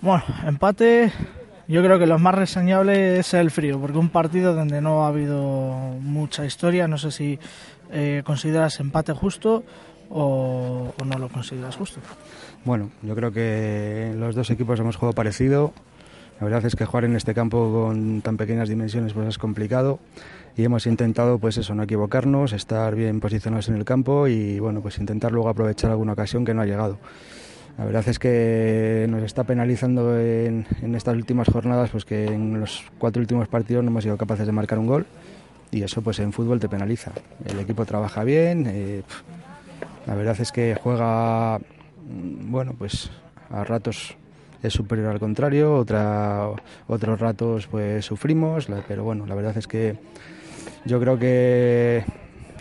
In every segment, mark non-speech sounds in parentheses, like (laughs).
Bueno, empate. Yo creo que lo más reseñable es el frío, porque un partido donde no ha habido mucha historia, no sé si eh, consideras empate justo o, o no lo consideras justo. Bueno, yo creo que los dos equipos hemos jugado parecido. La verdad es que jugar en este campo con tan pequeñas dimensiones pues es complicado y hemos intentado pues eso, no equivocarnos, estar bien posicionados en el campo y bueno, pues intentar luego aprovechar alguna ocasión que no ha llegado. La verdad es que nos está penalizando en, en estas últimas jornadas pues que en los cuatro últimos partidos no hemos sido capaces de marcar un gol y eso pues en fútbol te penaliza. El equipo trabaja bien, eh, la verdad es que juega mm, bueno, pues a ratos es superior al contrario, otra, otros ratos pues sufrimos, pero bueno, la verdad es que yo creo que,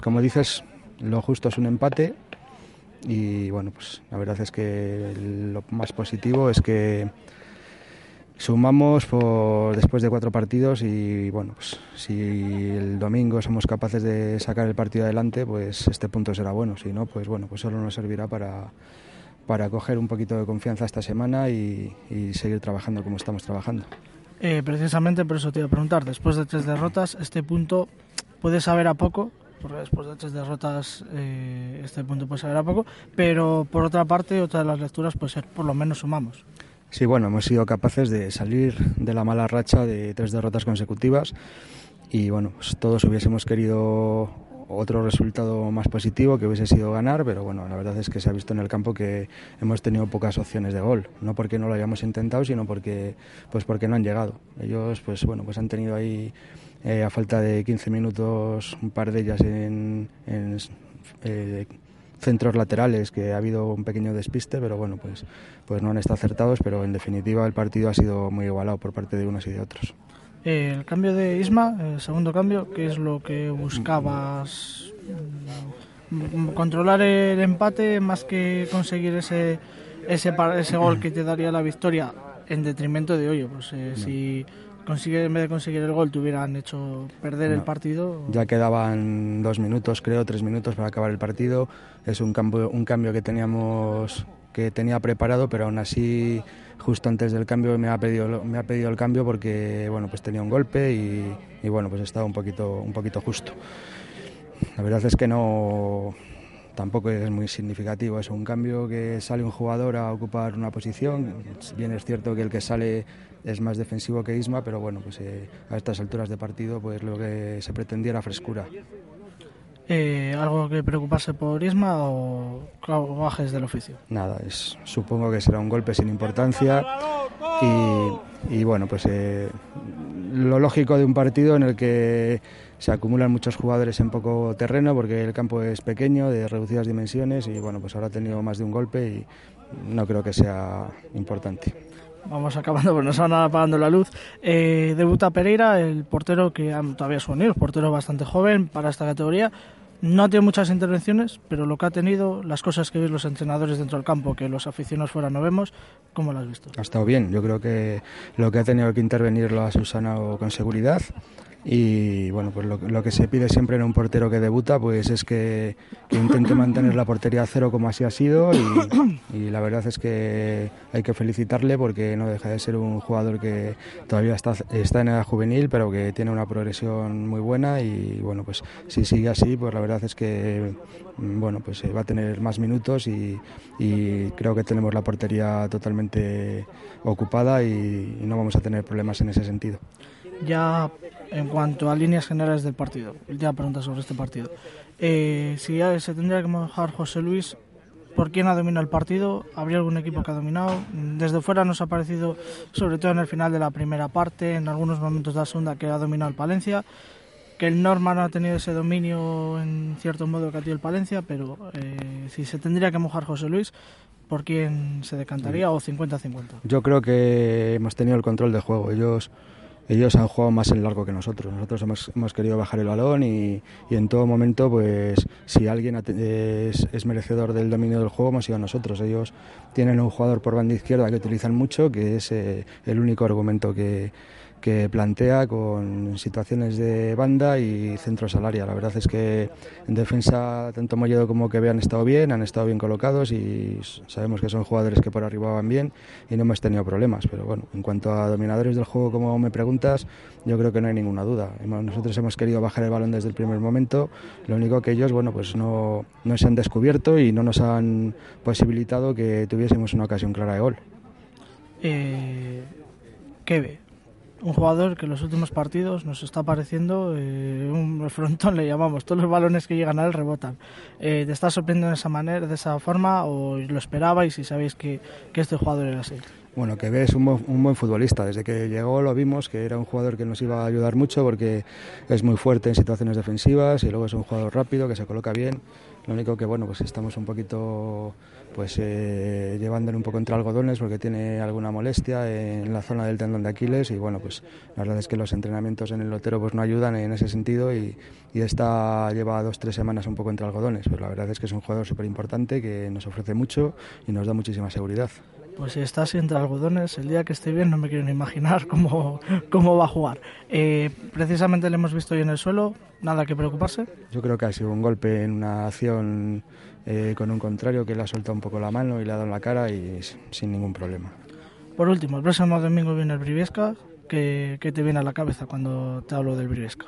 como dices, lo justo es un empate y bueno, pues la verdad es que lo más positivo es que sumamos por, después de cuatro partidos y bueno, pues si el domingo somos capaces de sacar el partido adelante, pues este punto será bueno, si no, pues bueno, pues solo nos servirá para para coger un poquito de confianza esta semana y, seguir trabajando como estamos trabajando. Eh, precisamente por eso te iba a preguntar, después de tres derrotas, este punto puede saber a poco, porque después de tres derrotas eh, este punto puede saber a poco, pero por otra parte, otra de las lecturas puede ser por lo menos sumamos. Sí, bueno, hemos sido capaces de salir de la mala racha de tres derrotas consecutivas y bueno, pues todos hubiésemos querido otro resultado más positivo que hubiese sido ganar, pero bueno, la verdad es que se ha visto en el campo que hemos tenido pocas opciones de gol, no porque no lo hayamos intentado, sino porque pues porque no han llegado. Ellos pues bueno, pues han tenido ahí eh, a falta de 15 minutos un par de ellas en, en eh, centros laterales que ha habido un pequeño despiste, pero bueno, pues pues no han estado acertados, pero en definitiva el partido ha sido muy igualado por parte de unos y de otros. El cambio de Isma, el segundo cambio, ¿qué es lo que buscabas? Mm, ¿Controlar el empate más que conseguir ese, ese, ese gol que te daría la victoria en detrimento de, oye, pues eh, si consigue, en vez de conseguir el gol te hubieran hecho perder No. el partido? Ya quedaban dos minutos, creo, tres minutos para acabar el partido. Es un cambio, un cambio que teníamos que tenía preparado, pero aún así justo antes del cambio me ha pedido me ha pedido el cambio porque bueno pues tenía un golpe y, bueno pues estaba un poquito un poquito justo. La verdad es que no tampoco es muy significativo, es un cambio que sale un jugador a ocupar una posición. Bien es cierto que el que sale es más defensivo que Isma, pero bueno, pues eh, a estas alturas de partido pues lo que se pretendía era frescura. Eh, ¿Algo que preocuparse por Isma o bajes del oficio? Nada, es, supongo que será un golpe sin importancia y, y bueno, pues eh, lo lógico de un partido en el que se acumulan muchos jugadores en poco terreno porque el campo es pequeño, de reducidas dimensiones y bueno, pues ahora ha tenido más de un golpe y no creo que sea importante. Vamos acabando, pues nos van apagando la luz. Eh, debuta Pereira, el portero que todavía es juvenil, portero bastante joven para esta categoría. No ha tenido muchas intervenciones, pero lo que ha tenido, las cosas que veis los entrenadores dentro del campo, que los aficionados fuera no vemos, ¿cómo lo has visto? Ha estado bien, yo creo que lo que ha tenido que intervenir lo ha subsanado con seguridad y bueno, pues lo, lo que se pide siempre en un portero que debuta pues es que, que intente (coughs) mantener la portería a cero como así ha sido y, (coughs) y la verdad es que hay que felicitarle porque no deja de ser un jugador que todavía está, está en edad juvenil pero que tiene una progresión muy buena y bueno pues si sigue así pues la verdad es que mm, bueno pues eh, va a tener más minutos y, y creo que tenemos la portería totalmente ocupada y, y no vamos a tener problemas en ese sentido. Ya en cuanto a líneas generales del partido, última pregunta sobre este partido. Eh, si ya se tendría que mojar José Luis, ¿por quién ha dominado el partido? ¿Habría algún equipo que ha dominado? Desde fuera nos ha parecido, sobre todo en el final de la primera parte, en algunos momentos de la segunda, que ha dominado el Palencia. Que el Norma no ha tenido ese dominio en cierto modo que ha tenido el Palencia, pero eh, si se tendría que mojar José Luis, ¿por quién se decantaría? ¿O 50-50? Yo creo que hemos tenido el control de juego. Ellos, ellos han jugado más en largo que nosotros. Nosotros hemos, hemos querido bajar el balón y, y, en todo momento, pues si alguien es, es, merecedor del dominio del juego, hemos sido nosotros. Ellos tienen un jugador por banda izquierda que utilizan mucho, que es eh, el único argumento que, que plantea con situaciones de banda y centro salaria. La verdad es que en defensa tanto Molledo como que han estado bien, han estado bien colocados y sabemos que son jugadores que por arriba van bien y no hemos tenido problemas. Pero bueno, en cuanto a dominadores del juego, como me preguntas, yo creo que no hay ninguna duda. Nosotros hemos querido bajar el balón desde el primer momento, lo único que ellos, bueno, pues no, no se han descubierto y no nos han posibilitado que tuviésemos una ocasión clara de gol. Eh, ¿Qué ve? Un jugador que en los últimos partidos nos está pareciendo eh, un (laughs) frontón, le llamamos. Todos los balones que llegan a él rebotan. Eh, ¿Te está sorprendiendo de esa manera, de esa forma, o lo esperabais y sabéis que, que este jugador era así? Bueno, que un, un buen futbolista. Desde que llegó lo vimos que era un jugador que nos iba a ayudar mucho porque es muy fuerte en situaciones defensivas y luego es un jugador rápido que se coloca bien. Lo único que bueno, pues estamos un poquito pues eh, llevándole un poco entre algodones porque tiene alguna molestia en la zona del tendón de Aquiles y bueno, pues la verdad es que los entrenamientos en el lotero pues no ayudan en ese sentido y, y esta lleva dos tres semanas un poco entre algodones. Pues la verdad es que es un jugador súper importante que nos ofrece mucho y nos da muchísima seguridad. Pues si está entre algodones, el día que esté bien no me quiero ni imaginar (laughs) cómo, cómo va a jugar. Eh, precisamente le hemos visto hoy en el suelo, nada que preocuparse. Yo creo que ha sido un golpe en una acción eh, con un contrario que le ha soltado un poco la mano y le ha dado en la cara y sin ningún problema. Por último, el próximo domingo viene el Briviesca. ¿Qué, ¿Qué te viene a la cabeza cuando te hablo del Briviesca?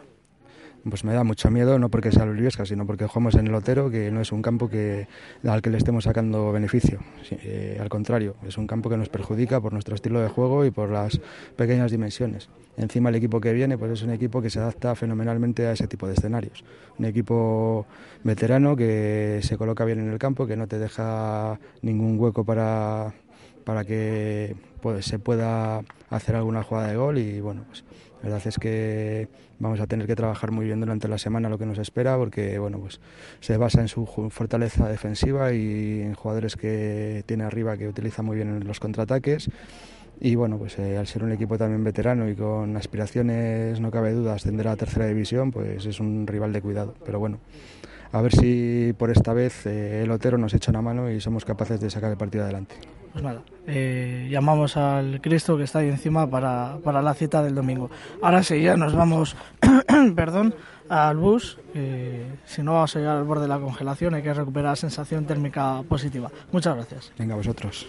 Pues me da mucho miedo, no porque sea el Briviesca, sino porque jugamos en el Otero, que no es un campo que, al que le estemos sacando beneficio. Eh, al contrario, es un campo que nos perjudica por nuestro estilo de juego y por las pequeñas dimensiones. Encima el equipo que viene pues es un equipo que se adapta fenomenalmente a ese tipo de escenarios. Un equipo veterano que se coloca bien en el campo, que no te deja ningún hueco para, para que pues, se pueda hacer alguna jugada de gol y bueno, pues la verdad es que vamos a tener que trabajar muy bien durante la semana lo que nos espera porque bueno, pues se basa en su fortaleza defensiva y en jugadores que tiene arriba que utiliza muy bien los contraataques y bueno, pues eh, al ser un equipo también veterano y con aspiraciones, no cabe duda, ascender a la tercera división, pues es un rival de cuidado. Pero bueno, a ver si por esta vez eh, el Otero nos echa una mano y somos capaces de sacar el partido adelante. Pues nada, eh, llamamos al Cristo que está ahí encima para, para, la cita del domingo. Ahora sí, ya nos vamos, (clears throat) perdón, al bus. si no vamos a llegar al borde de la congelación, hay que recuperar sensación térmica positiva. Muchas gracias. Venga, vosotros.